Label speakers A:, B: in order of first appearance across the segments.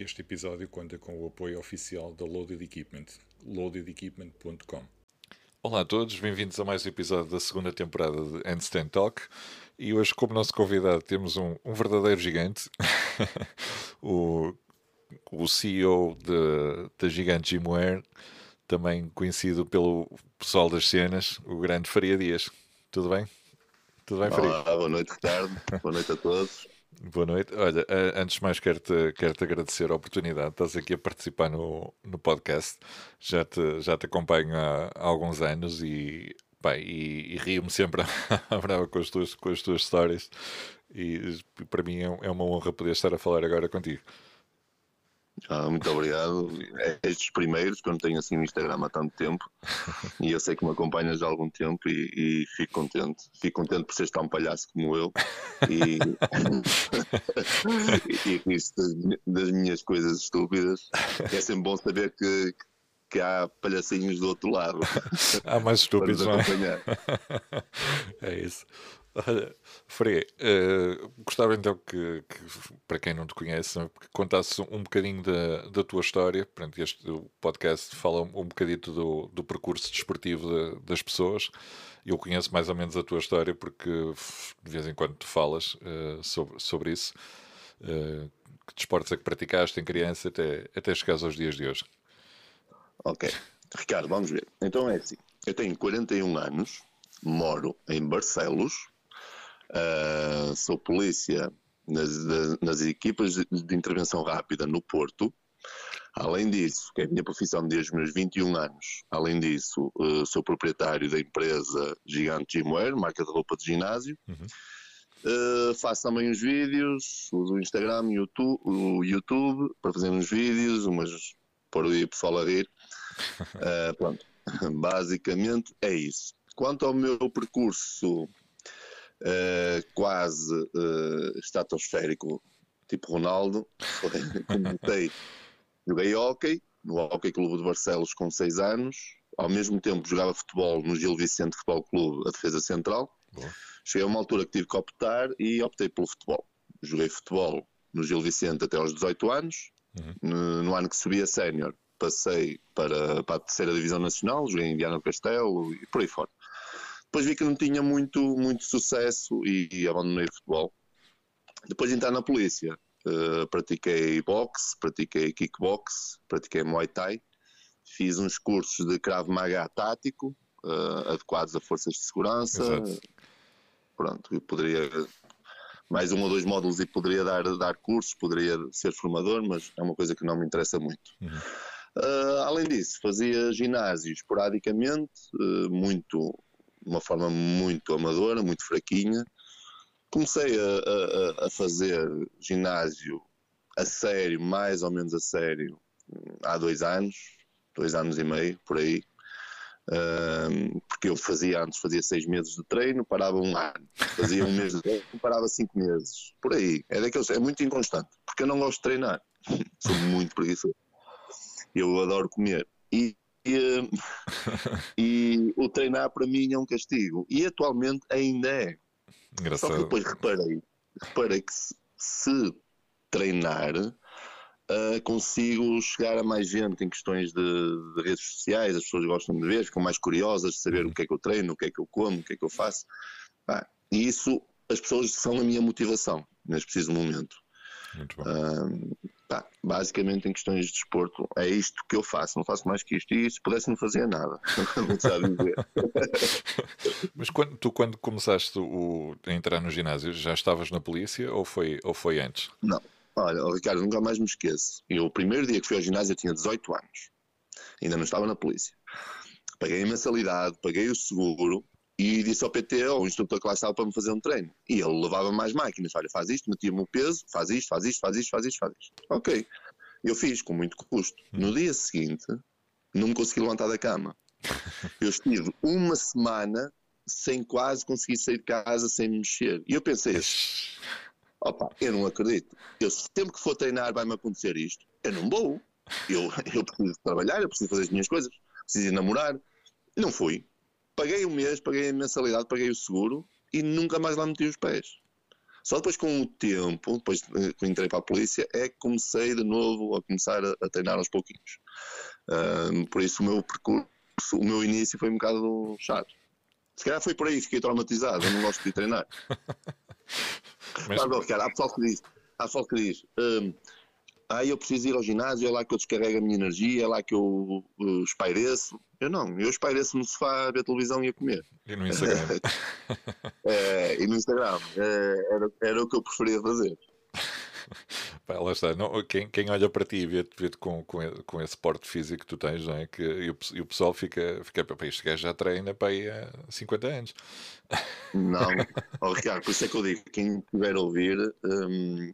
A: Este episódio conta com o apoio oficial da Loaded Equipment, loadedequipment.com. Olá a todos, bem-vindos a mais um episódio da segunda temporada de Handstand Talk. E hoje, como nosso convidado, temos um, um verdadeiro gigante, o, o CEO da Gigante Gymwear, também conhecido pelo pessoal das cenas, o grande Faria Dias. Tudo bem?
B: Tudo bem, Faria? Olá, boa noite, Ricardo. boa noite a todos.
A: Boa noite. Olha, antes de mais quero-te quero -te agradecer a oportunidade. Estás aqui a participar no, no podcast. Já te, já te acompanho há, há alguns anos e, e, e rio-me sempre a brava com as tuas, com as tuas histórias. E para mim é, é uma honra poder estar a falar agora contigo.
B: Ah, muito obrigado. É estes primeiros, que eu não tenho assim no Instagram há tanto tempo, e eu sei que me acompanhas há algum tempo e, e fico contente. Fico contente por seres tão palhaço como eu e, e, isso das, das, minhas coisas estúpidas. É sempre bom saber que, que há palhacinhos do outro lado.
A: Há mais estúpidos, não é? É isso. Olha, Frei, uh, gostava então que, que, para quem não te conhece, que contasse um bocadinho da, da tua história. Pronto, este podcast fala um bocadito do, do percurso desportivo de, das pessoas. Eu conheço mais ou menos a tua história porque de vez em quando tu falas uh, sobre, sobre isso. Uh, que desportos é que praticaste em criança até, até chegares aos dias de hoje?
B: Ok. Ricardo, vamos ver. Então é assim. Eu tenho 41 anos, moro em Barcelos, Uh, sou polícia nas, nas equipas de, intervenção rápida no Porto. Além disso, que é a minha profissão desde os meus 21 anos, além disso, uh, sou proprietário da empresa Gigante Gymwear, marca de roupa de ginásio. Uhum. Uh, faço também os vídeos, uso o Instagram, YouTube, o YouTube para fazer uns vídeos, umas por aí pessoal a rir. Uh, pronto, basicamente é isso. Quanto ao meu percurso uh, quase uh, estratosférico, tipo Ronaldo. Comecei, joguei hockey, no Hockey Clube de Barcelos com 6 anos. Ao mesmo tempo jogava futebol no Gil Vicente Futebol Clube, a defesa central. Boa. Cheguei a uma altura que tive que optar e optei pelo futebol. Joguei futebol no Gil Vicente até aos 18 anos. Uhum. No, no, ano que subi a sénior, passei para, para a terceira divisão nacional, joguei em Viana do Castelo e por aí fora. Depois vi que não tinha muito, muito sucesso e, e abandonei o futebol. Depois de entrar na polícia, uh, pratiquei boxe, pratiquei kickbox, pratiquei muay thai, fiz uns cursos de Krav Maga tático, uh, adequados a forças de segurança. Exato. Pronto, eu poderia mais um ou dois módulos e poderia dar, dar cursos, poderia ser formador, mas é uma coisa que não me interessa muito. Uhum. Uh, além disso, fazia ginásio esporadicamente, uh, muito de uma forma muito amadora, muito fraquinha. Comecei a, a, a, fazer ginásio a sério, mais ou menos a sério, há dois anos, dois anos e meio, por aí. Um, porque eu fazia antes, fazia seis meses de treino, parava um ano, fazia um mês de treino, parava cinco meses, por aí. É daqueles, é muito inconstante, porque eu não gosto de treinar, sou muito preguiçoso. Eu adoro comer. E e, e, o treinar para mim é um castigo. E atualmente ainda é. Engraçado. Só que depois reparei, reparei que se, se treinar uh, consigo chegar a mais gente em questões de, de, redes sociais, as pessoas gostam de ver, ficam mais curiosas de saber o que é que eu treino, o que é que eu como, o que é que eu faço. Ah, e isso, as pessoas são a minha motivação neste preciso momento. Muito bom. Uh, Pá, basicamente em questões de desporto é isto que eu faço, não faço mais que isto e se pudesse não fazia nada, não sabe dizer.
A: Mas quando, tu quando começaste o, a entrar no ginásio já estavas na polícia ou foi, ou foi antes?
B: Não, olha, Ricardo, nunca mais me esqueço. Eu, o primeiro dia que fui ao ginásio eu tinha 18 anos, ainda não estava na polícia. Paguei a mensalidade, paguei o seguro e disse ao PT, ao instrutor que lá estava, para me fazer um treino. E ele levava mais máquinas. Olha, faz isto, metia-me o peso, faz isto, faz isto, faz isto, faz isto, faz isto. Ok. Eu fiz com muito custo. No hum. dia seguinte, não me consegui levantar da cama. Eu estive uma semana sem quase conseguir sair de casa, sem me mexer. E eu pensei, opa, eu não acredito. Eu sempre que for treinar vai-me acontecer isto. Eu não vou. Eu, eu preciso trabalhar, eu preciso fazer as minhas coisas, preciso ir namorar. Não fui paguei um mês, paguei a mensalidade, paguei o seguro e nunca mais lá meti os pés. Só depois com o tempo, depois que entrei para a polícia, é que comecei de novo a começar a, a treinar aos pouquinhos. Uh, por isso o meu percurso, o meu início foi um bocado chato. Se calhar foi por aí, fiquei traumatizado, eu não gosto de treinar. Mas... Mas, cara, há pessoal que diz, há pessoal que diz, um, ah, eu preciso ir ao ginásio, é lá que eu descarrego a minha energia, é lá que eu uh, espaireço. Eu não, eu espaireço no sofá a ver televisão e a comer.
A: E no Instagram.
B: é, e no Instagram. É, era, era o que eu preferia fazer.
A: Pá, lá está. Não, quem, quem olha para ti e vê-te vê com, com, com esse porte físico que tu tens, não é? Que, e, o, e o pessoal fica, fica para este gajo já treina para aí há 50 anos.
B: Não, oh, Ricardo, por isso é que eu digo: quem estiver a ouvir, um,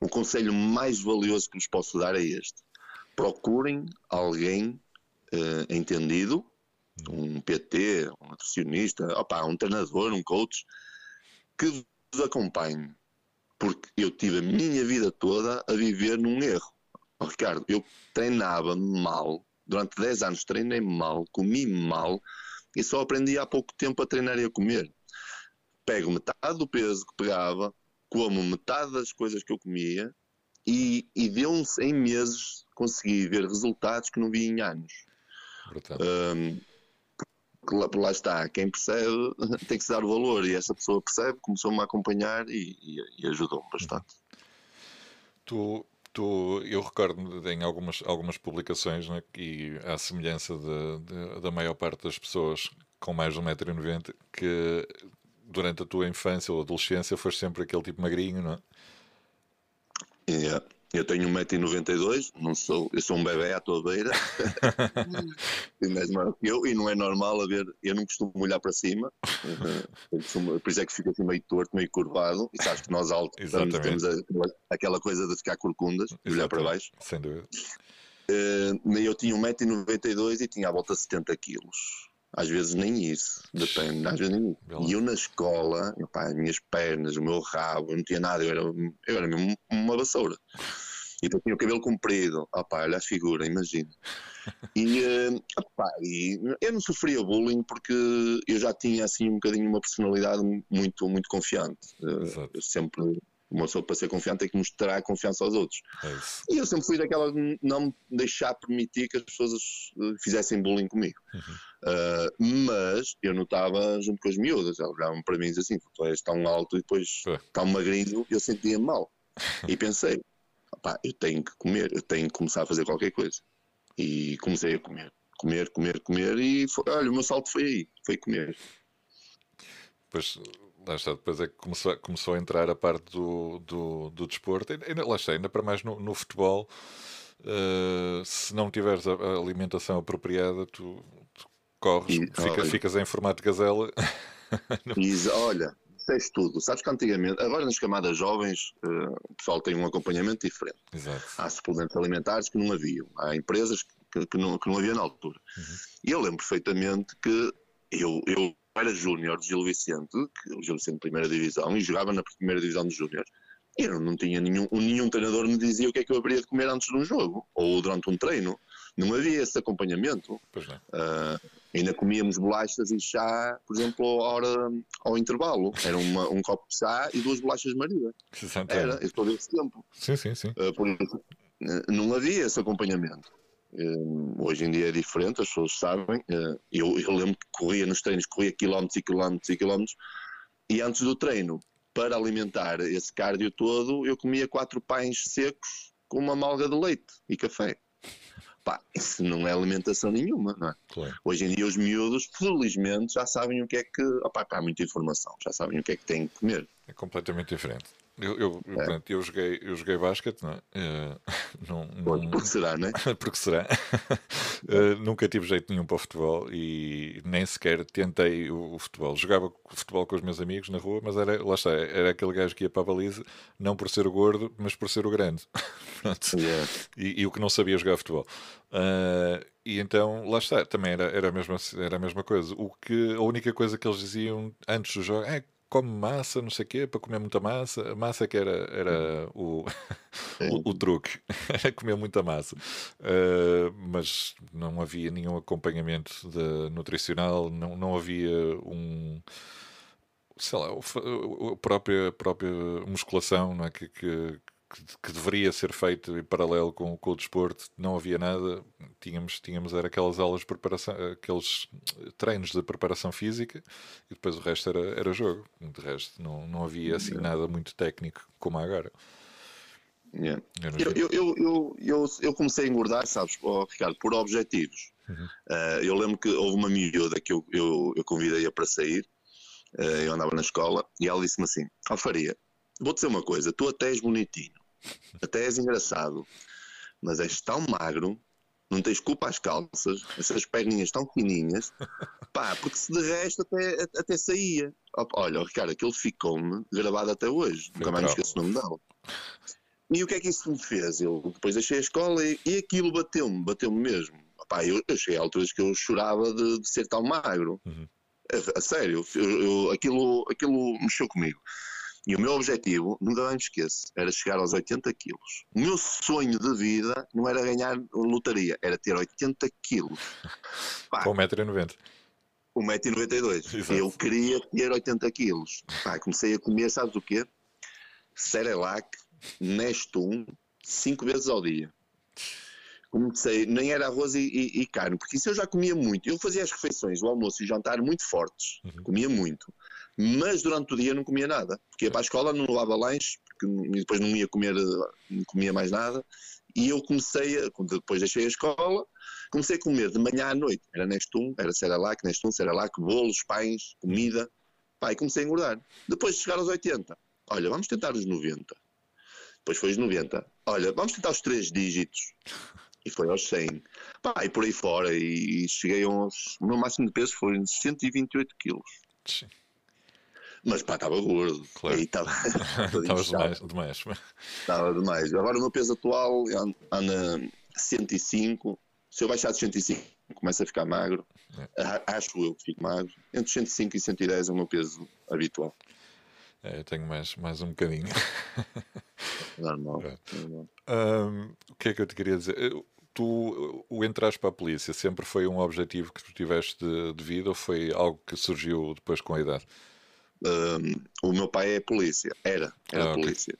B: o conselho mais valioso que vos posso dar é este: procurem alguém uh, entendido, um PT, um nutricionista, opa, um treinador, um coach, que vos acompanhe. Porque eu tive a minha vida toda a viver num erro. Oh, Ricardo, eu treinava mal, durante 10 anos treinei mal, comi mal e só aprendi há pouco tempo a treinar e a comer. Pego metade do peso que pegava, como metade das coisas que eu comia e, e de uns em meses consegui ver resultados que não vi em anos. Um, lá, lá, está, quem percebe tem que se dar o valor e essa pessoa percebe, começou-me a acompanhar e, e, e ajudou-me bastante.
A: Tu, tu, eu recordo em algumas, algumas publicações né, e à semelhança de, de, da maior parte das pessoas com mais de 1,90m que durante a tua infância ou adolescência foste sempre aquele tipo magrinho, não é?
B: Yeah. Eu tenho 1,92m, não sou, eu sou um bebê à tua beira, e mesmo que eu, e não é normal haver, eu não costumo olhar para cima, uh, por isso é que fico assim meio torto, meio curvado, e sabes que nós altos temos a, aquela coisa de ficar corcundas, de olhar para baixo.
A: Sem dúvida.
B: Uh, eu tinha 1,92m e tinha à volta de 70 quilos. Às vezes nem isso, depende, às vezes nem isso. E eu na escola, opa, as minhas pernas, o meu rabo, eu não tinha nada, eu era, eu era mesmo uma vassoura. E depois tinha o cabelo comprido, opa, olha a figura, imagina. E, opa, e eu não sofria bullying porque eu já tinha assim um bocadinho uma personalidade muito, muito confiante. Uh, eu sempre uma pessoa para ser confiante tem que mostrar confiança aos outros. É e eu sempre fui daquela de não deixar permitir que as pessoas eh, fizessem bullying comigo. Uhum. Uh, mas eu notava junto com as miúdas, elas olhavam para mim e diziam assim: tu és tão alto e depois é. tão magrinho, eu sentia mal. e pensei: eu tenho que comer, eu tenho que começar a fazer qualquer coisa. E comecei a comer, comer, comer, comer, e foi, olha, o meu salto foi aí, foi comer.
A: Pois lá está, depois é que começou, começou a entrar a parte do, do, do desporto, ainda, lá está, ainda para mais no, no futebol, uh, se não tiveres a, a alimentação apropriada, tu, tu corres, e, fica, ficas em formato de gazela.
B: e, olha, tens tudo. Sabes que antigamente, agora nas camadas jovens, uh, o pessoal tem um acompanhamento diferente.
A: Exato.
B: Há suplementos alimentares que não haviam, há empresas que, que, não, que não havia na altura. Uhum. E eu lembro perfeitamente que eu, eu era júnior de Gil Vicente, que o Gil Vicente primeira divisão, e jogava na primeira divisão de júniores. Eu não tinha nenhum, nenhum treinador me dizia o que é que eu haveria de comer antes de um jogo, ou durante um treino. Não havia esse acompanhamento. Uh, ainda comíamos bolachas e chá, por exemplo, à hora, ao intervalo. Era uma, um copo de chá e duas bolachas Maria. Era, isso todo esse tempo.
A: Sim, sim, sim.
B: Uh, por não havia esse acompanhamento. Uh, hoje em dia é diferente, as pessoas sabem. Uh, eu, eu, lembro que corria nos treinos, corria quilómetros e quilómetros e quilómetros, e antes do treino, para alimentar esse cardio todo, eu comia quatro pães secos com uma malga de leite e café. Pá, isso não é alimentação nenhuma, não é?
A: Claro.
B: Hoje em dia os miúdos, felizmente, já sabem o que é que. Opá, há muita informação, já sabem o que é que têm que comer.
A: É completamente diferente. Eu, eu, é. Pronto, eu, joguei, eu joguei basquete, não é? Uh, não,
B: não... Porque será, não é?
A: Porque será. uh, nunca tive jeito nenhum para o futebol e nem sequer tentei o, o, futebol. Jogava futebol com os meus amigos na rua, mas era, lá está, era aquele gajo que ia para a baliza, não por ser o gordo, mas por ser o grande.
B: yeah.
A: e, e, o que não sabia jogar futebol. Uh, e então, lá está, também era, era, a mesma, era a mesma coisa. O que, a única coisa que eles diziam antes do jogo é come massa, não sei o quê, para comer muita massa. A massa que era, era o, o, o, truque, era comer muita massa. Uh, mas não havia nenhum acompanhamento de, nutricional, não, não havia um, sei lá, a própria, a própria musculação não é? que, que, que, deveria ser feito em paralelo com, com o desporto, não havia nada. Tínhamos, tínhamos era aquelas aulas de preparação, aqueles treinos de preparação física e depois o resto era, era jogo. De resto, não, não havia assim nada muito técnico como agora.
B: Yeah. Eu, eu, eu, eu, eu, comecei a engordar, sabes, oh, Ricardo, por objetivos. Uhum. Uh, eu lembro que houve uma miúda que eu, eu, eu convidei-a para sair, uh, eu andava na escola, e ela disse-me assim: Alfaria, vou dizer uma coisa, tu até és bonitinho, até és engraçado, mas és tão magro, não tens culpa às calças, essas perninhas tão fininhas, pá, porque se de resto até, até saía. Olha, Ricardo, aquilo ficou-me gravado até hoje, nunca mais me esqueço o nome dela. E o que é que isso me fez? Eu depois deixei a escola e, e aquilo bateu-me, bateu-me mesmo. Pá, eu, eu cheguei a alturas que eu chorava de, de ser tão magro. Uhum. A, a, sério, eu, eu, aquilo, aquilo mexeu comigo. E o meu objetivo, nunca me esqueço, era chegar aos 80 quilos. O meu sonho de vida não era ganhar lotaria, era ter 80 quilos.
A: Com 1,90m.
B: 1,92m. Eu queria ter 80 quilos. Pá, comecei a comer, sabes o quê? Cerelac, Nestum, 5 vezes ao dia. Comecei, nem era arroz e, e, e, carne, porque isso eu já comia muito. Eu fazia as refeições, o almoço e o jantar muito fortes, uhum. comia muito mas durante o dia não comia nada, porque ia para a escola, não levava lanche, porque depois não ia comer, não comia mais nada, e eu comecei, a, depois deixei a escola, comecei a comer de manhã à noite, era Nestum, era Cerelac, Nestum, Cerelac, bolos, pães, comida, pá, e comecei a engordar. Depois de chegar aos 80, olha, vamos tentar os 90, depois foi os 90, olha, vamos tentar os 3 dígitos, e foi aos 100, pá, e por aí fora, e cheguei aos, o meu máximo de peso foi 128 quilos. Sim. Mas pá, estava gordo.
A: Claro. Estava demais, demais.
B: Estava demais. Agora o meu peso atual anda 105. Se eu baixar de 105, começa a ficar magro. É. Acho eu que fico magro. Entre 105 e 110 é o meu peso habitual.
A: É, eu tenho mais, mais um bocadinho.
B: Normal. É.
A: normal. O que é que eu te queria dizer? Tu, o entrar para a polícia sempre foi um objetivo que tu tiveste de, de vida ou foi algo que surgiu depois com a idade?
B: Um, o meu pai é polícia, era, era ah, polícia.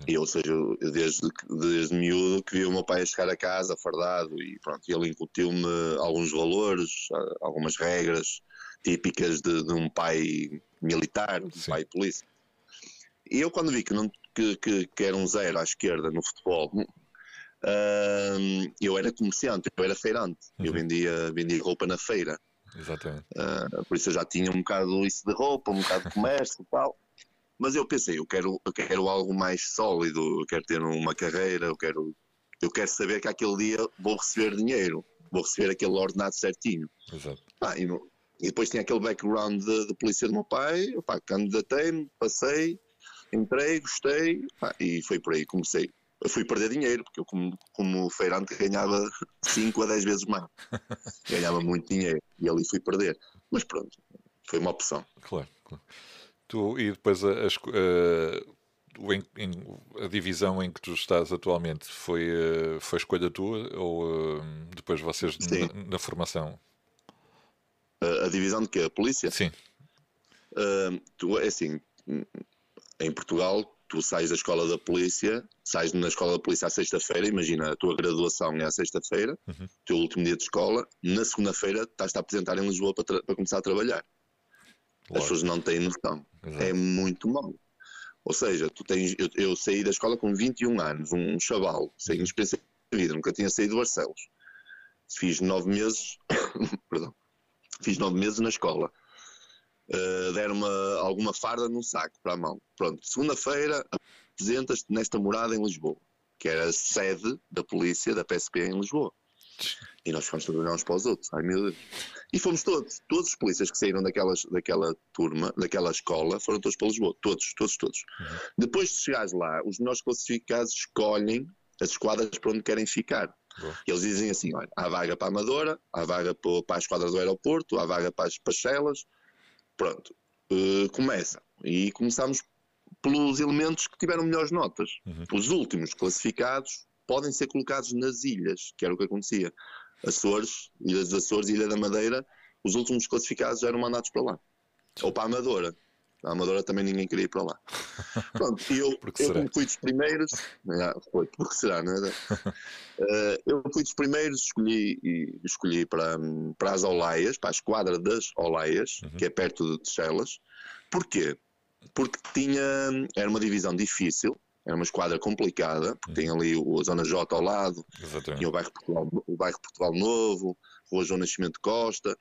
B: Okay. E, ou seja, desde, desde miúdo que vi o meu pai chegar a casa fardado e pronto, ele incutiu-me alguns valores, algumas regras típicas de, de um pai militar, de um Sim. pai polícia. E eu quando vi que, não, que, que, que era um zero à esquerda no futebol, eu era comerciante, eu era feirante, uhum. eu vendia, vendia roupa na feira.
A: Exatamente. Uh,
B: por isso eu já tinha um bocado isso de roupa, um bocado de comércio e tal. Mas eu pensei, eu quero, eu quero algo mais sólido, eu quero ter uma carreira, eu quero, eu quero saber que aquele dia vou receber dinheiro, vou receber aquele ordenado certinho.
A: Exato.
B: Ah, e, e, depois tinha aquele background de, de polícia do meu pai, candidatei-me, passei, entrei, gostei, ah, e foi por aí, comecei eu fui perder dinheiro, porque eu, como, como feirante, ganhava 5 a 10 vezes mais. ganhava muito dinheiro e ali fui perder. Mas pronto, foi uma opção.
A: Claro. claro. Tu, e depois a, a, a, a, divisão em que tu estás atualmente foi, foi escolha tua ou depois vocês na, na, formação?
B: A, divisão de que? A polícia?
A: Sim.
B: Uh, tu, é assim, em Portugal tu sais da escola da polícia, sais na escola da polícia à sexta-feira, imagina a tua graduação é à sexta-feira, uhum. teu último dia de escola, na segunda-feira estás-te a apresentar em Lisboa para, para começar a trabalhar. As pessoas não têm noção. Exato. É muito mal. Ou seja, tu tens, eu, eu, saí da escola com 21 anos, um chaval, sem uhum. experiência de vida, nunca tinha saído de Barcelos. Fiz nove meses, perdão, fiz nove meses na escola uh, deram-me alguma farda num saco para a mão. Pronto, segunda-feira apresentas-te nesta morada em Lisboa, que era a sede da polícia da PSP em Lisboa. E nós fomos todos uns para os outros. Ai meu Deus. E fomos todos, todos os polícias que saíram daquelas, daquela turma, daquela escola, foram todos para Lisboa. Todos, todos, todos. Uhum. Depois de chegares lá, os melhores classificados escolhem as esquadras para onde querem ficar. E eles dizem assim: olha, há vaga para a Amadora, há vaga para, para a esquadra do aeroporto, há vaga para as Pachelas, Pronto, uh, começa. E começamos pelos elementos que tiveram melhores notas. Uhum. Os últimos classificados podem ser colocados nas ilhas, que era o que acontecia. Açores, Ilhas dos Açores, Ilha da Madeira, os últimos classificados eram mandados para lá. Ou para a Amadora. A Amadora também ninguém queria ir para lá. Pronto, e eu, eu como fui dos primeiros, ah, foi, porque será, não é? Uh, eu fui dos primeiros, escolhi, escolhi para, para as Olaias, para a esquadra das Olaias, uhum. que é perto de Chelas. Porquê? Porque tinha, era uma divisão difícil, era uma esquadra complicada, porque tem ali a Zona J ao lado, Exatamente. tinha o bairro, Portugal, o bairro Portugal Novo, Rua João Nascimento Costa,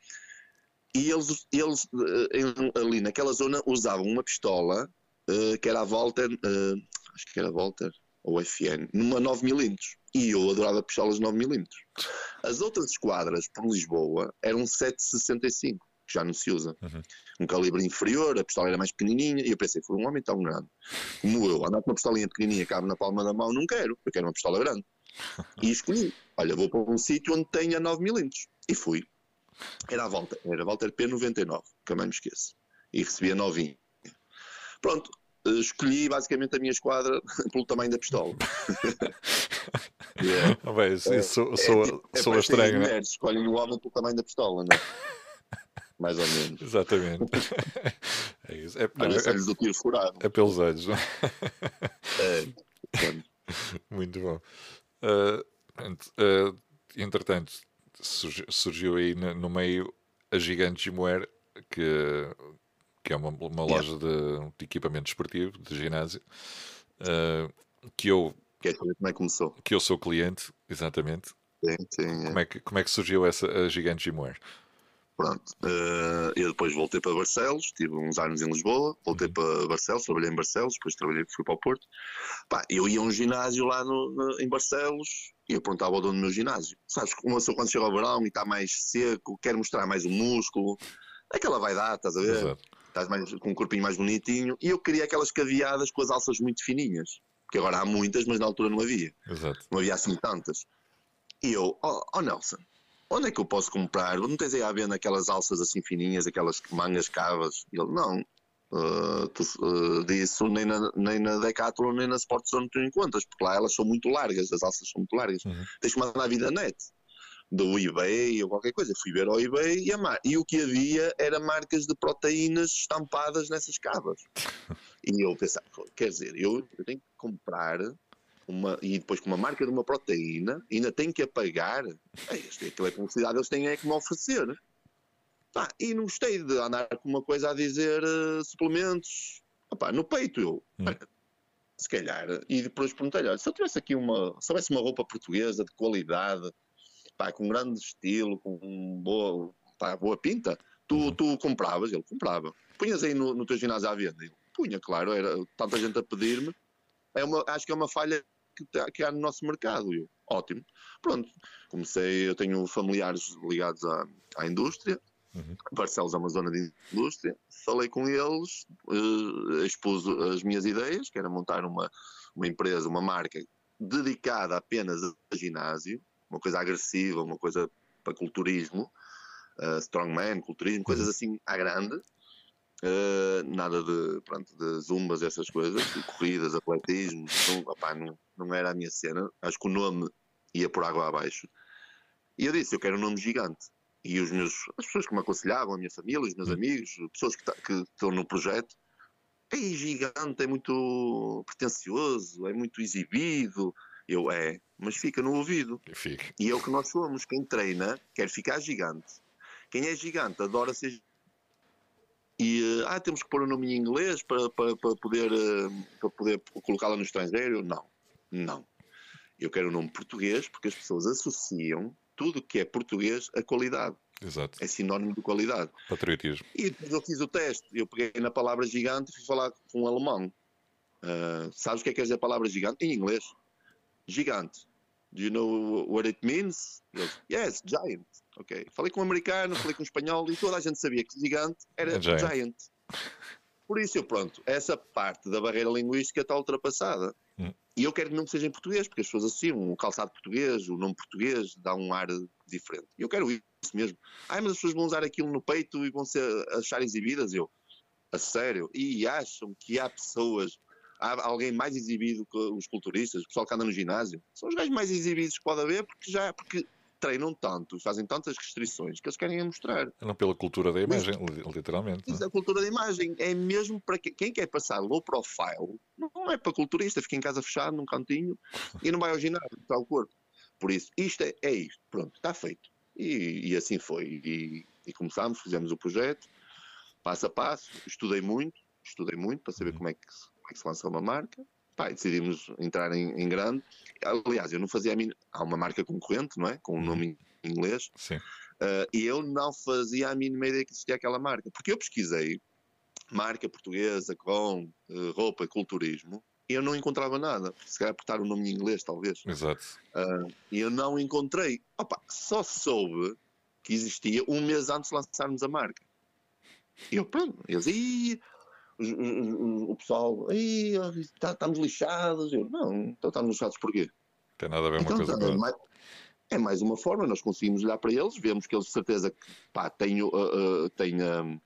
B: e eles, eles eh, ali naquela zona usavam uma pistola uh, que era a Walter, uh, acho que era a Walter ou FN, numa 9mm. E eu adorava pistolas 9mm. As outras esquadras por Lisboa eram 7,65, que já não se usa. Uhum. Um calibre inferior, a pistola era mais pequenininha, e eu pensei, foi um homem tão grande como eu, andar com uma pistolinha pequenininha, cabe na palma da mão, não quero, eu quero uma pistola grande. E escolhi, olha, vou para um sítio onde tenha 9mm. E fui. Era a volta, era a Walter P99, que eu me esqueço. E recebia novinho. Pronto, eh, escolhi basicamente a minha esquadra pelo tamanho da pistola.
A: yeah. oh, bem, isso, isso é, sou, é, sou é, estranho, né?
B: Escolhem o homem pelo tamanho da pistola, não é? Mais ou menos.
A: Exatamente. é isso. É,
B: não, é, do tiro furado.
A: É pelos olhos, não é?
B: é.
A: Muito bom. Uh, uh, entretanto, surgiu, aí no, meio a Gigante Gimoer, que, que é uma, uma loja de, de, equipamento esportivo, de ginásio, uh, que eu.
B: Quer saber como é que começou?
A: Que eu sou cliente, exatamente.
B: Sim, sim,
A: como, é que, como é que surgiu essa a Gigante Gimoer?
B: Pronto, uh, eu depois voltei para Barcelos, tive uns anos em Lisboa, voltei uhum. para Barcelos, trabalhei em Barcelos, depois trabalhei, fui para o Porto. Pá, eu ia a um ginásio lá no, no, em Barcelos e eu perguntava ao dono do meu ginásio: sabes, uma pessoa quando chega ao verão e está mais seco, quer mostrar mais o músculo, aquela vai dar, estás a ver? Exato. Estás mais, com um corpinho mais bonitinho. E eu queria aquelas caveadas com as alças muito fininhas, que agora há muitas, mas na altura não havia.
A: Exato.
B: Não havia assim tantas. E eu, oh, oh Nelson, onde é que eu posso comprar? Não tens aí a venda aquelas alças assim fininhas, aquelas mangas cavas? E ele, não, uh, tu, uh, disso nem na, nem na Decathlon nem na Sport Zone tu encontras, porque lá elas são muito largas, as alças são muito largas. Uhum. Tens que mandar a vida net do eBay ou qualquer coisa. Fui ver ao eBay e, a e o que havia era marcas de proteínas estampadas nessas cavas. e eu pensava, quer dizer, eu, eu tenho que comprar uma, e depois com uma marca de uma proteína, ainda tem que apagar, é, este, aquela publicidade eles têm é que me oferecer. Pá, e não gostei de andar com uma coisa a dizer uh, suplementos Opá, no peito. Eu, hum. se calhar, e depois perguntei-lhe: se eu tivesse aqui uma, se houvesse uma roupa portuguesa de qualidade, pá, com grande estilo, com boa, pá, boa pinta, tu, uhum. tu compravas? Ele comprava. Punhas aí no, no teu ginásio à venda? Ele, punha, claro, era tanta gente a pedir-me. É uma, acho que é uma falha que, tá, que há no nosso mercado. Eu, ótimo. Pronto, comecei, eu tenho familiares ligados à, à indústria, uhum. Barcelos é uma zona de indústria, falei com eles, uh, expus as minhas ideias, que era montar uma, uma empresa, uma marca dedicada apenas a ginásio, uma coisa agressiva, uma coisa para culturismo, uh, strongman, culturismo, coisas uhum. assim à grande, Uh, nada de, pronto, de zumbas, essas coisas, de corridas, atletismo, não, opá, não, não era a minha cena. Acho que o nome ia por água abaixo. E eu disse: Eu quero um nome gigante. E os meus, as pessoas que me aconselhavam, a minha família, os meus hum. amigos, pessoas que, que estão no projeto, é gigante, é muito pretencioso, é muito exibido. Eu, é, mas fica no ouvido.
A: Fica.
B: E é o que nós somos. Quem treina quer ficar gigante. Quem é gigante adora ser e ah, temos que pôr o nome em inglês para, para, para poder, eh, para poder colocá-la no estrangeiro. Não, não. Eu quero o nome português porque as pessoas associam tudo que é português a qualidade.
A: Exato.
B: É sinónimo de qualidade.
A: Patriotismo.
B: E depois eu fiz o teste. Eu peguei na palavra gigante e fui falar com um alemão. Uh, sabes o que é que quer dizer a palavra gigante? Em inglês. Gigante. Do you know what it means? yes, giant. Ok. Falei com um americano, falei com um espanhol e toda a gente sabia que gigante era é giant. giant. Por isso, eu, pronto, essa parte da barreira linguística está ultrapassada. E eu quero que não seja em português, porque as pessoas associam o calçado português, o nome português, dá um ar diferente. E eu quero isso mesmo. Ai, mas as pessoas vão usar aquilo no peito e vão ser, achar exibidas. Eu, a sério. E acham que há pessoas, há alguém mais exibido que os culturistas, o pessoal que anda no ginásio. São os gajos mais exibidos que pode haver, porque já, porque treinam tanto, fazem tantas restrições que eles querem mostrar.
A: Não pela cultura da imagem, literalmente.
B: Isso, a cultura da imagem é mesmo para quem quer passar low profile, não é para culturista, fica em casa fechado num cantinho e não vai ao ginásio, está o corpo. Por isso, isto é, é isto, pronto, está feito. E, e assim foi. E, e começámos, fizemos o projeto, passo a passo, estudei muito, estudei muito para saber como é que, como é que se lança uma marca. Pá, decidimos entrar em, em, grande. Aliás, eu não fazia a minha. Há uma marca concorrente, não é? Com um uhum. nome em inglês.
A: Sim.
B: Uh, e eu não fazia a mínima ideia que existia aquela marca. Porque eu pesquisei marca portuguesa com uh, roupa e culturismo e eu não encontrava nada. Se calhar apertar o nome em inglês, talvez.
A: Exato.
B: Uh, e eu não encontrei. Opa, só soube que existia um mês antes de lançarmos a marca. E eu, pronto, eles, Ih, o, o, pessoal, tá, estamos lixados. Eu, não, então estamos lixados porquê?
A: Tem nada a ver então, uma coisa
B: tá, com mais, é mais uma forma, nós conseguimos olhar para eles, vemos que eles de certeza que pá, têm, uh, uh, têm, um,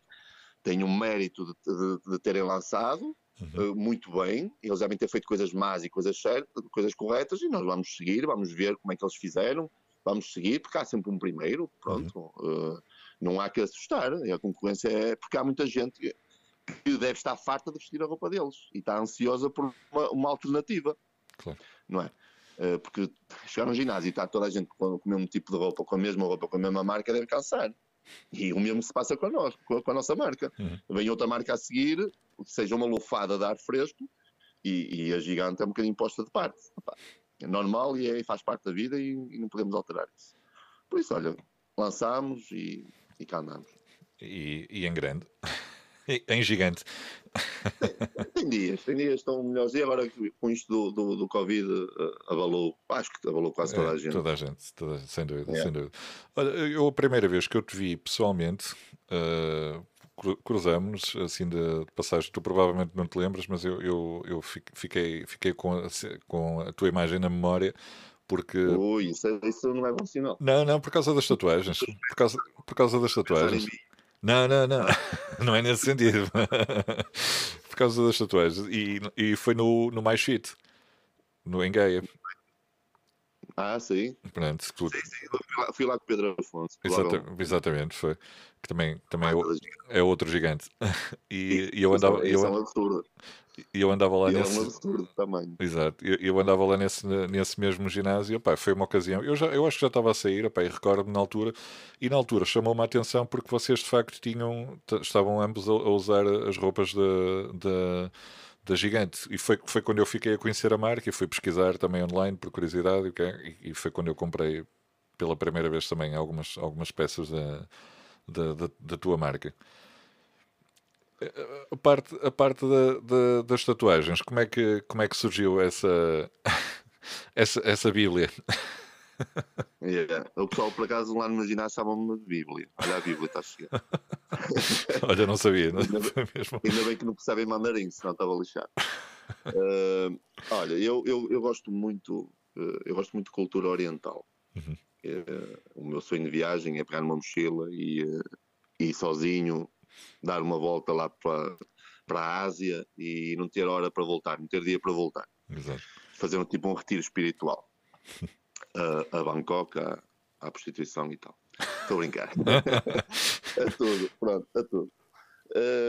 B: têm um mérito de, de, de terem lançado uhum. uh, muito bem, eles devem ter feito coisas más e coisas certas, coisas corretas, e nós vamos seguir, vamos ver como é que eles fizeram, vamos seguir, porque há sempre um primeiro, pronto. Uhum. Uh, não há que assustar, a concorrência é porque há muita gente que deve estar farta de vestir a roupa deles e está ansiosa por uma, uma alternativa,
A: claro.
B: não é? Uh, porque chegar no ginásio e está toda a gente com, o mesmo tipo de roupa, com a mesma roupa, com a mesma marca, deve cansar. E o mesmo se passa com a, nós, com com a nossa marca. Uhum. Vem outra marca a seguir, seja uma lufada de ar fresco, e, e a gigante é um bocadinho posta de parte. É normal e é, faz parte da vida e, e, não podemos alterar isso. Por isso, olha, lançámos e, e cá andamos.
A: E, e em grande. em gigante.
B: Tem, dias, tem dias estão melhores. E agora com isto do, do, do Covid uh, abalou, acho que abalou quase toda a é, gente.
A: Toda a gente, toda, sem dúvida, é. sem dúvida. Olha, eu a primeira vez que eu te vi pessoalmente, uh, cruzamos assim de, passagem, tu provavelmente não te lembras, mas eu, eu, eu fiquei, fiquei com, a, com a tua imagem na memória porque.
B: Ui, isso, é, isso não é bom sinal.
A: Não, não, por causa das tatuagens. Por causa, por causa das tatuagens. Não, não, não. Não é nesse sentido. por causa das tatuagens. E, e foi no, no Mais Fit, no Engaia.
B: Ah, sim.
A: Pronto,
B: tu... sim, sim. Fui, lá, fui lá com o Pedro Afonso.
A: Exata, exatamente, foi. Que também, também é, é outro gigante. E, e eu andava.
B: Isso
A: eu,
B: é um absurdo.
A: E eu andava lá
B: e
A: nesse.
B: É um absurdo também.
A: Exato. Eu, eu andava lá nesse, nesse mesmo ginásio. Opa, foi uma ocasião. Eu, já, eu acho que já estava a sair, opa, e recordo-me na altura. E na altura chamou-me a atenção porque vocês de facto tinham. Estavam ambos a, a usar as roupas da. Da Gigante, e foi, foi quando eu fiquei a conhecer a marca e fui pesquisar também online por curiosidade, e, e foi quando eu comprei pela primeira vez também algumas, algumas peças da, da, da, da tua marca a parte, a parte da, da, das tatuagens, como é que, como é que surgiu essa, essa, essa Bíblia?
B: Yeah. O pessoal, por acaso, lá no meu ginásio chamam-me de Bíblia. Olha, a Bíblia está a chegar.
A: Olha, não sabia. Não
B: ainda, bem,
A: mesmo.
B: ainda bem que não percebem mandarim, senão estava lixado. Uh, olha, eu, eu, eu gosto muito uh, eu gosto muito de cultura oriental. Uhum. Uh, o meu sonho de viagem é pegar numa mochila e, ir sozinho dar uma volta lá para, para a Ásia e não ter hora para voltar, não ter dia para voltar.
A: Exato.
B: Fazer um tipo um retiro espiritual a, a Bangkok, à, à prostituição e tal. Estou a brincar. a tudo, pronto, a tudo.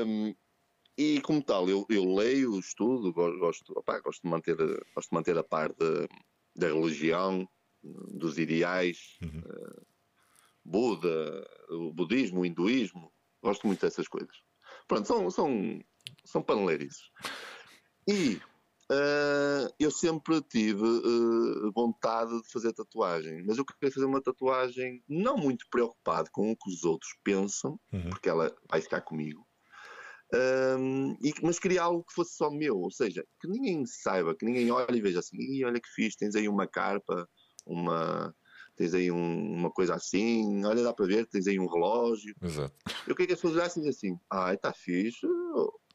B: Um, e como tal, eu, eu leio, estudo, gosto, gosto, de manter, gosto de manter a par de, da religião, dos ideais, uhum. uh, Buda, o budismo, o hinduísmo, Gosto muito dessas coisas. Pronto, são, são, são paneleirices. E uh, eu sempre tive uh, vontade de fazer tatuagem, mas eu queria fazer uma tatuagem não muito preocupado com o que os outros pensam, uhum. porque ela vai ficar comigo. Um, e, mas queria algo que fosse só meu, ou seja, que ninguém saiba, que ninguém olhe e veja assim, olha que fiz, tens aí uma carpa, uma, tens aí um, uma coisa assim, olha, dá para ver, tens aí um relógio.
A: Exato.
B: Eu queria que as pessoas olhassem assim, ah, está fixe.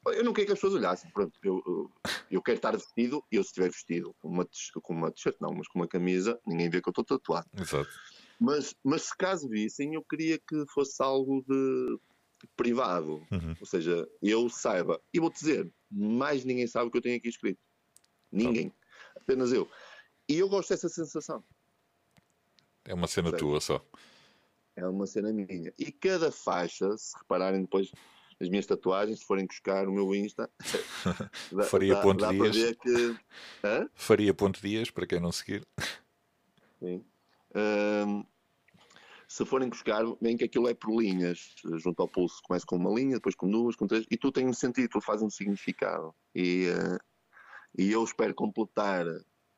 B: Eu não quero que as pessoas olhassem, pronto, eu, eu, quero estar vestido, e eu se estiver vestido com uma, com uma t-shirt, não, mas com uma camisa, ninguém vê que eu estou tatuado.
A: Exato.
B: Mas, mas se caso vissem, eu queria que fosse algo de privado, uhum. ou seja, eu saiba, e vou dizer, mais ninguém sabe o que eu tenho aqui escrito. Ninguém, apenas eu. E eu gosto dessa sensação.
A: É uma cena tua só.
B: É uma cena minha. E cada faixa, se repararem depois as minhas tatuagens, se forem buscar o meu Insta,
A: Faria
B: dá,
A: ponto
B: dá
A: dias.
B: que.
A: Faria ponto dias, para quem não seguir.
B: Sim. Ahm, se forem buscar, bem que aquilo é por linhas, junto ao pulso, começa com uma linha, depois com duas, com três, e tu tens um sentido, tu faz um significado. E, eh, e eu espero completar,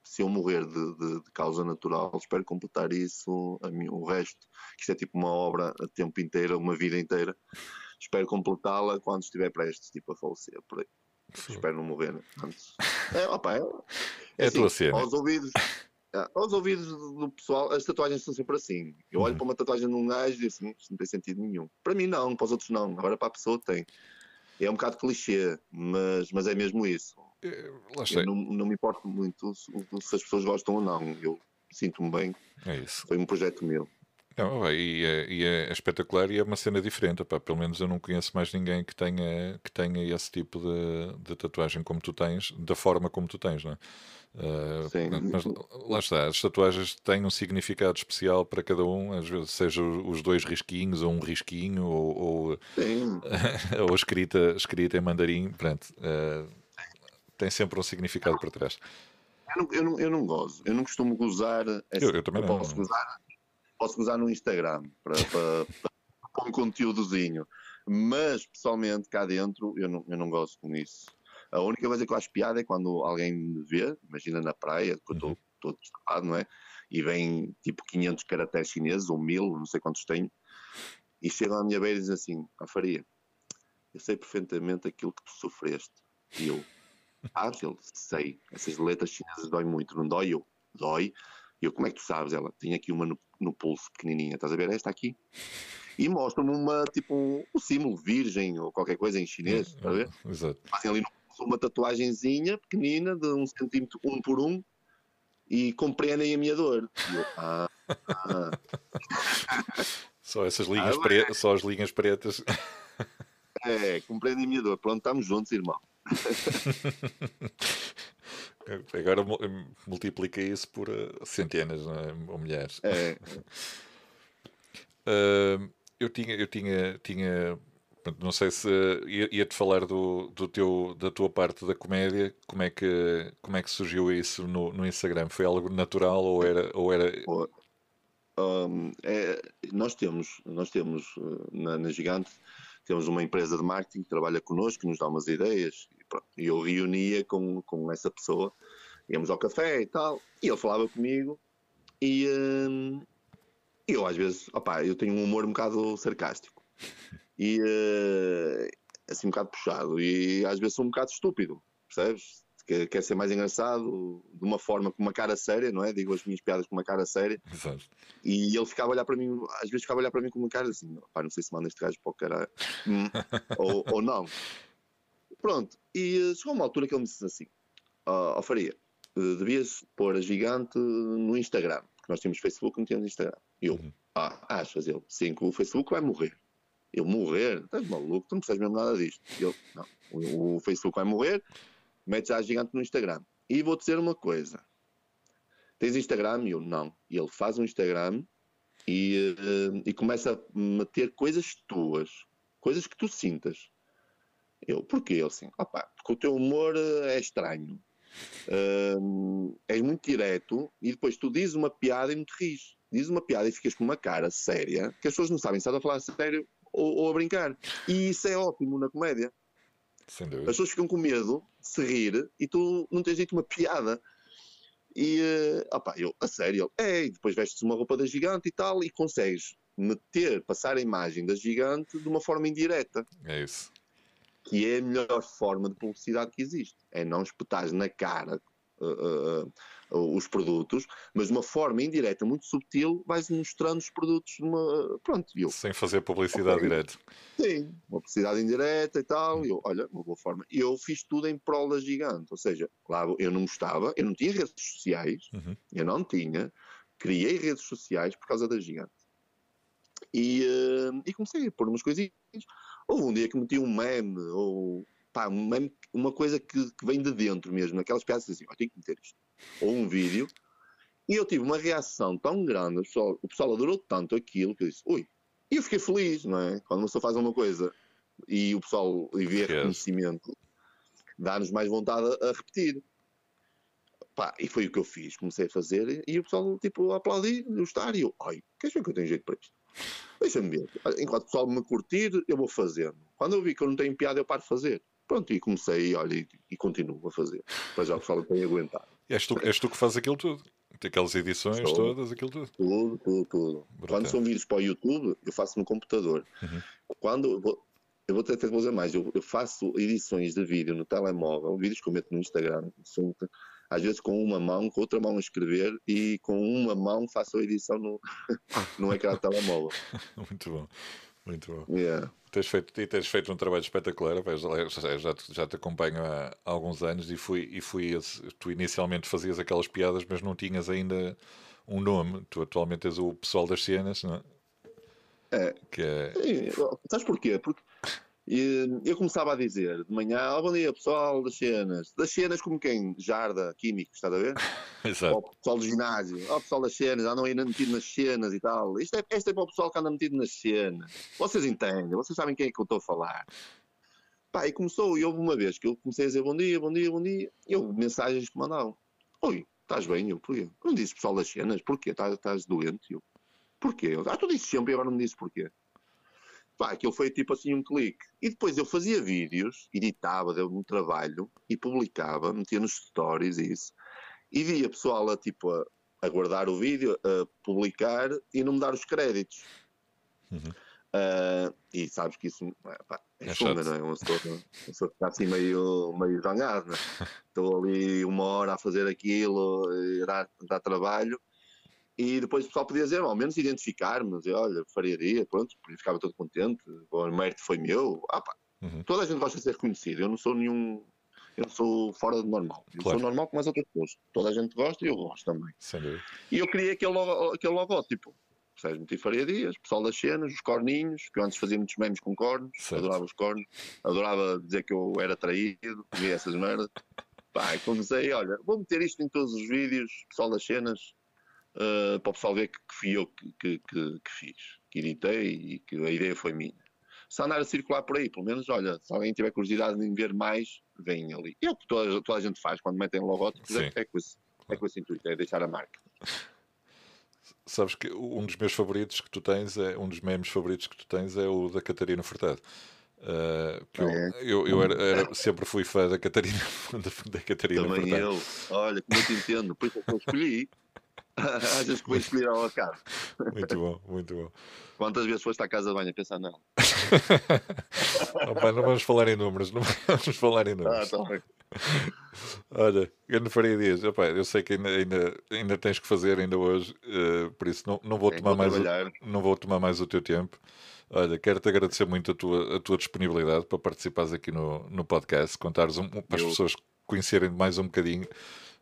B: se eu morrer de, de- de causa natural, espero completar isso, mim, o resto, que isto é tipo uma obra a tempo inteiro, uma vida inteira, espero completá-la quando estiver prestes tipo, a falecer, por aí. Espero não morrer antes. É, opa, é,
A: É a
B: assim,
A: tua cena.
B: Aos ouvidos, ah, aos ouvidos do pessoal, as tatuagens são sempre assim. Eu olho
A: Uhum.
B: para uma tatuagem de um gajo e digo assim, isto não tem sentido nenhum. Para mim não, para os outros não. Agora para a pessoa tem. É um bocado clichê, mas, mas é mesmo isso.
A: Lá está.
B: Eu não, não me importo muito se, se as pessoas gostam ou não. Eu sinto-me bem.
A: É isso.
B: Foi um projeto meu.
A: Não, vai, e, é, e é espetacular e é uma cena diferente. Opá, pelo menos eu não conheço mais ninguém que tenha, que tenha esse tipo de, de tatuagem como tu tens, da forma como tu tens, não é? Ah,
B: Sim.
A: mas lá está, as tatuagens têm um significado especial para cada um, às vezes seja os dois risquinhos ou um risquinho ou, ou, ou escrita, escrita em mandarim, pronto, ah, tem sempre um significado por trás.
B: eu não, eu, não, eu não gozo. Eu não costumo gozar. essa-
A: Eu- eu também não.
B: Posso gozar, posso gozar no Instagram para, para, para um conteúdozinho. Mas, pessoalmente, cá dentro, eu não, eu não gosto com isso. A única coisa que eu acho piada é quando alguém me vê, imagina na praia, que eu estou todo destapado, não é? E vem tipo 500 caracteres chineses, ou 1000, não sei quantos tenho, e chegam à minha beira e dizem assim: A Faria, eu sei perfeitamente aquilo que tu sofreste. E eu? Ele, sei, essas letras chinesas doem muito, não dói? Eu, dói. E eu, como é que tu sabes? Ela, tem aqui uma no, no pulso pequenininha, estás a ver esta aqui? E mostram-me uma, tipo, um, um símbolo virgem ou qualquer coisa em chinês, estás a ver?
A: Exato.
B: fazem ali no pulso uma tatuagenzinha pequenina de um centímetro um por um e compreendem a minha dor. E eu, ah, ah.
A: Só essas linhas,
B: Ah,
A: pre- só as linhas pretas.
B: é, compreendem a minha dor. Pronto, estamos juntos, irmão.
A: Agora mu- multiplica isso por eh, centenas é? ou milhares.
B: É,
A: Ah, eu tinha, eu tinha, tinha, não sei se ia- ia-te falar do, do teu, da tua parte da comédia, como é que, como é que surgiu isso no, no Instagram? Foi algo natural ou era, ou era
B: hum, é, nós temos, nós temos uh, na, na Gigante, temos uma empresa de marketing que trabalha connosco, que nos dá umas ideias. E, eu reunia com, com essa pessoa, íamos ao café e tal, e ele falava comigo e hum, eu às vezes, opá, eu tenho um humor um bocado sarcástico e eh, assim um bocado puxado e às vezes sou um bocado estúpido, percebes? Quer, quer ser mais engraçado de uma forma com uma cara séria, não é? Digo as minhas piadas com uma cara séria
A: Exato.
B: e ele ficava a olhar para mim, às vezes ficava a olhar para mim com uma cara assim, pá, não sei se manda este gajo para o caralho, Hum, ou, ou não. Pronto, e eh, chegou uma altura que ele me disse assim, ó ó, Faria, eh, devias pôr a gigante no Instagram, porque nós tínhamos Facebook, não tínhamos Instagram. E eu,
A: Uhum.
B: ah, achas ele, sim, que o Facebook vai morrer. Eu, morrer? Estás maluco? Tu não percebes mesmo nada disto. E eu, não, o, o Facebook vai morrer, metes a gigante no Instagram. E vou dizer uma coisa, tens Instagram? E eu, não. E ele faz um Instagram e, eh, e começa a meter coisas tuas, coisas que tu sintas. Eu, porquê? Ele assim, opá, porque o teu humor eh, é estranho. Hum, és muito direto e depois tu dizes uma piada e não te rires. Dizes uma piada e ficas com uma cara séria que as pessoas não sabem se estás a falar a sério ou, ou a brincar. E isso é ótimo na comédia. As pessoas ficam com medo de se rir e tu não tens dito uma piada. E, eh, opá, eu, a sério, ele, é, e depois vestes uma roupa da gigante e tal, e consegues meter, passar a imagem da gigante de uma forma indireta,
A: É isso.
B: Que é a melhor forma de publicidade que existe. É não espetares na cara eh, eh, eh, os produtos, mas de uma forma indireta, muito subtil, vais mostrando os produtos de uma. Pronto, eu,
A: Sem fazer publicidade
B: Ok.
A: direta.
B: Sim, uma publicidade indireta e tal. E eu, olha, uma boa forma. Eu fiz tudo em prol da gigante. Ou seja, lá eu não gostava, eu não tinha redes sociais,
A: Uhum.
B: eu não tinha. Criei redes sociais por causa da gigante. E, e comecei a pôr umas coisinhas. Houve um dia que meti um meme, ou pá, um meme, uma coisa que, que vem de dentro mesmo, aquelas piadas assim, oh, tenho que meter isto. Ou um vídeo. E eu tive uma reação tão grande, o pessoal, o pessoal adorou tanto aquilo que eu disse, ui, e eu fiquei feliz, não é? Quando uma pessoa faz uma coisa e o pessoal e vê reconhecimento, dá-nos mais vontade a, a repetir. Pá, e foi o que eu fiz, comecei a fazer e o pessoal tipo aplaudir, gostar e eu, ai, queres ver que eu tenho jeito para isto? Deixa-me ver. Enquanto o pessoal me curtir, eu vou fazendo. Quando eu vi que eu não tenho piada, eu paro de fazer. Pronto, e comecei, olha, e, e continuo a fazer. Mas já o pessoal tem aguentado.
A: E és tu, és tu que fazes aquilo tudo? Tem aquelas edições Sou, todas, aquilo tudo?
B: Tudo, tudo, tudo. Quando são vídeos para o YouTube, eu faço no computador. Uhum. Quando eu vou, eu vou até dizer mais, eu, eu, faço edições de vídeo no telemóvel, vídeos que eu meto no Instagram, são, às vezes com uma mão, com outra mão a escrever e com uma mão faço a edição no, no ecrã do telemóvel.
A: Muito bom. Muito bom.
B: Yeah.
A: Tens feito, e tens feito um trabalho espetacular. Já, já, te, já te acompanho há, alguns anos e fui, e fui. Tu inicialmente fazias aquelas piadas, mas não tinhas ainda um nome. Tu atualmente és o pessoal das cenas, não é?
B: É.
A: Que é...
B: Sabes porquê? Porque eu começava a dizer de manhã, oh, bom dia pessoal das cenas, das cenas como quem? Jarda, químicos, estás a ver?
A: Exato.
B: o pessoal do ginásio, o pessoal das cenas, andam aí metido nas cenas e tal. Isto é, isto é para o pessoal que anda metido nas cenas. Vocês entendem, vocês sabem quem é que eu estou a falar. Pá, e começou, e houve uma vez que eu comecei a dizer bom dia, bom dia, bom dia, e eu mensagens que mandavam. Oi, estás bem? Eu, porquê? Não disse pessoal das cenas, porquê? Estás, estás doente? Eu, porquê? Eu, ah, tu disse sempre e agora não me disse porquê. Pá, aquilo foi tipo assim um clique. E depois eu fazia vídeos, editava, deu-me um trabalho e publicava, metia nos stories e isso. E via pessoal a, tipo, a, a, guardar o vídeo, a publicar e não me dar os créditos. Uhum. Uh, e sabes que isso pá, é, é chunga, não é? Uma pessoa, uma pessoa fica assim meio, meio zangado, né? Estou ali uma hora a fazer aquilo, dar, dar trabalho e depois o pessoal podia dizer, ao menos identificar-me, dizer, olha, faria pronto, ficava todo contente, o mérito foi meu. Ah, pá, uhum. Toda a gente gosta de ser reconhecido, eu não sou nenhum. Eu sou fora do normal. Eu claro. sou normal como as outras pessoas. Toda a gente gosta e eu gosto também. E eu queria aquele, logo, aquele logótipo. Percebes? Meti Faria Dias, pessoal das cenas, os corninhos, que eu antes fazia muitos memes com cornos, certo. adorava os cornos, adorava dizer que eu era traído, via essas merdas. Pá, comecei, olha, vou meter isto em todos os vídeos, pessoal das cenas, uh, para o pessoal ver que, que fui eu que, que, que, fiz, que editei e que a ideia foi minha. Se andar a circular por aí, pelo menos, olha, se alguém tiver curiosidade em ver mais, vem ali. É o que toda, toda a gente faz quando metem logótipos, é, é, com esse, é com esse intuito, é deixar a marca.
A: Sabes que um dos meus favoritos que tu tens, é um dos memes favoritos que tu tens é o da Catarina Furtado. Uh, que eu, é. eu, eu era, era, sempre fui fã da Catarina, da, da Catarina
B: Também Furtado. eu, olha, como eu te entendo, por isso é que eu escolhi. Achas que vou escolher ao acaso?
A: Muito bom, muito bom.
B: Quantas vezes foste à casa de banho a pensar nela?
A: Opa, não vamos falar em números, não vamos falar em números. Ah, tá Olha, Grande Faria Dias, opa, eu sei que ainda, ainda, ainda tens que fazer ainda hoje, uh, por isso não, não, vou tomar mais o, não vou tomar mais o teu tempo. Olha, quero-te agradecer muito a tua, a tua disponibilidade para participares aqui no, no podcast, contares um, para as pessoas conhecerem mais um bocadinho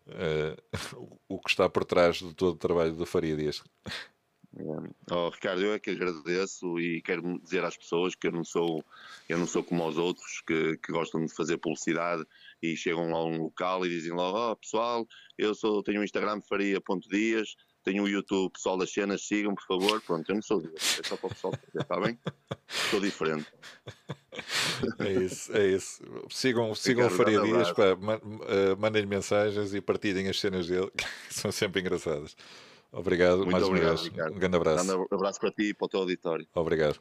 A: uh, o que está por trás de todo o trabalho do Faria Dias.
B: Oh, Ricardo, eu é que agradeço e quero dizer às pessoas que eu não sou, eu não sou como os outros que, que gostam de fazer publicidade e chegam a um local e dizem logo, oh, pessoal, eu sou, tenho um Instagram faria.dias, tenho o YouTube Pessoal das Cenas, sigam por favor. Pronto, eu não sou é só para o pessoal está bem? Estou diferente.
A: É isso, é isso. Sigam, sigam o Faria Dias, mandem-lhe mensagens e partilhem as cenas dele, que são sempre engraçadas. Obrigado, Muito mais obrigado, uma vez. Ricardo. Um grande abraço.
B: Um abraço para ti e para o teu auditório.
A: Obrigado.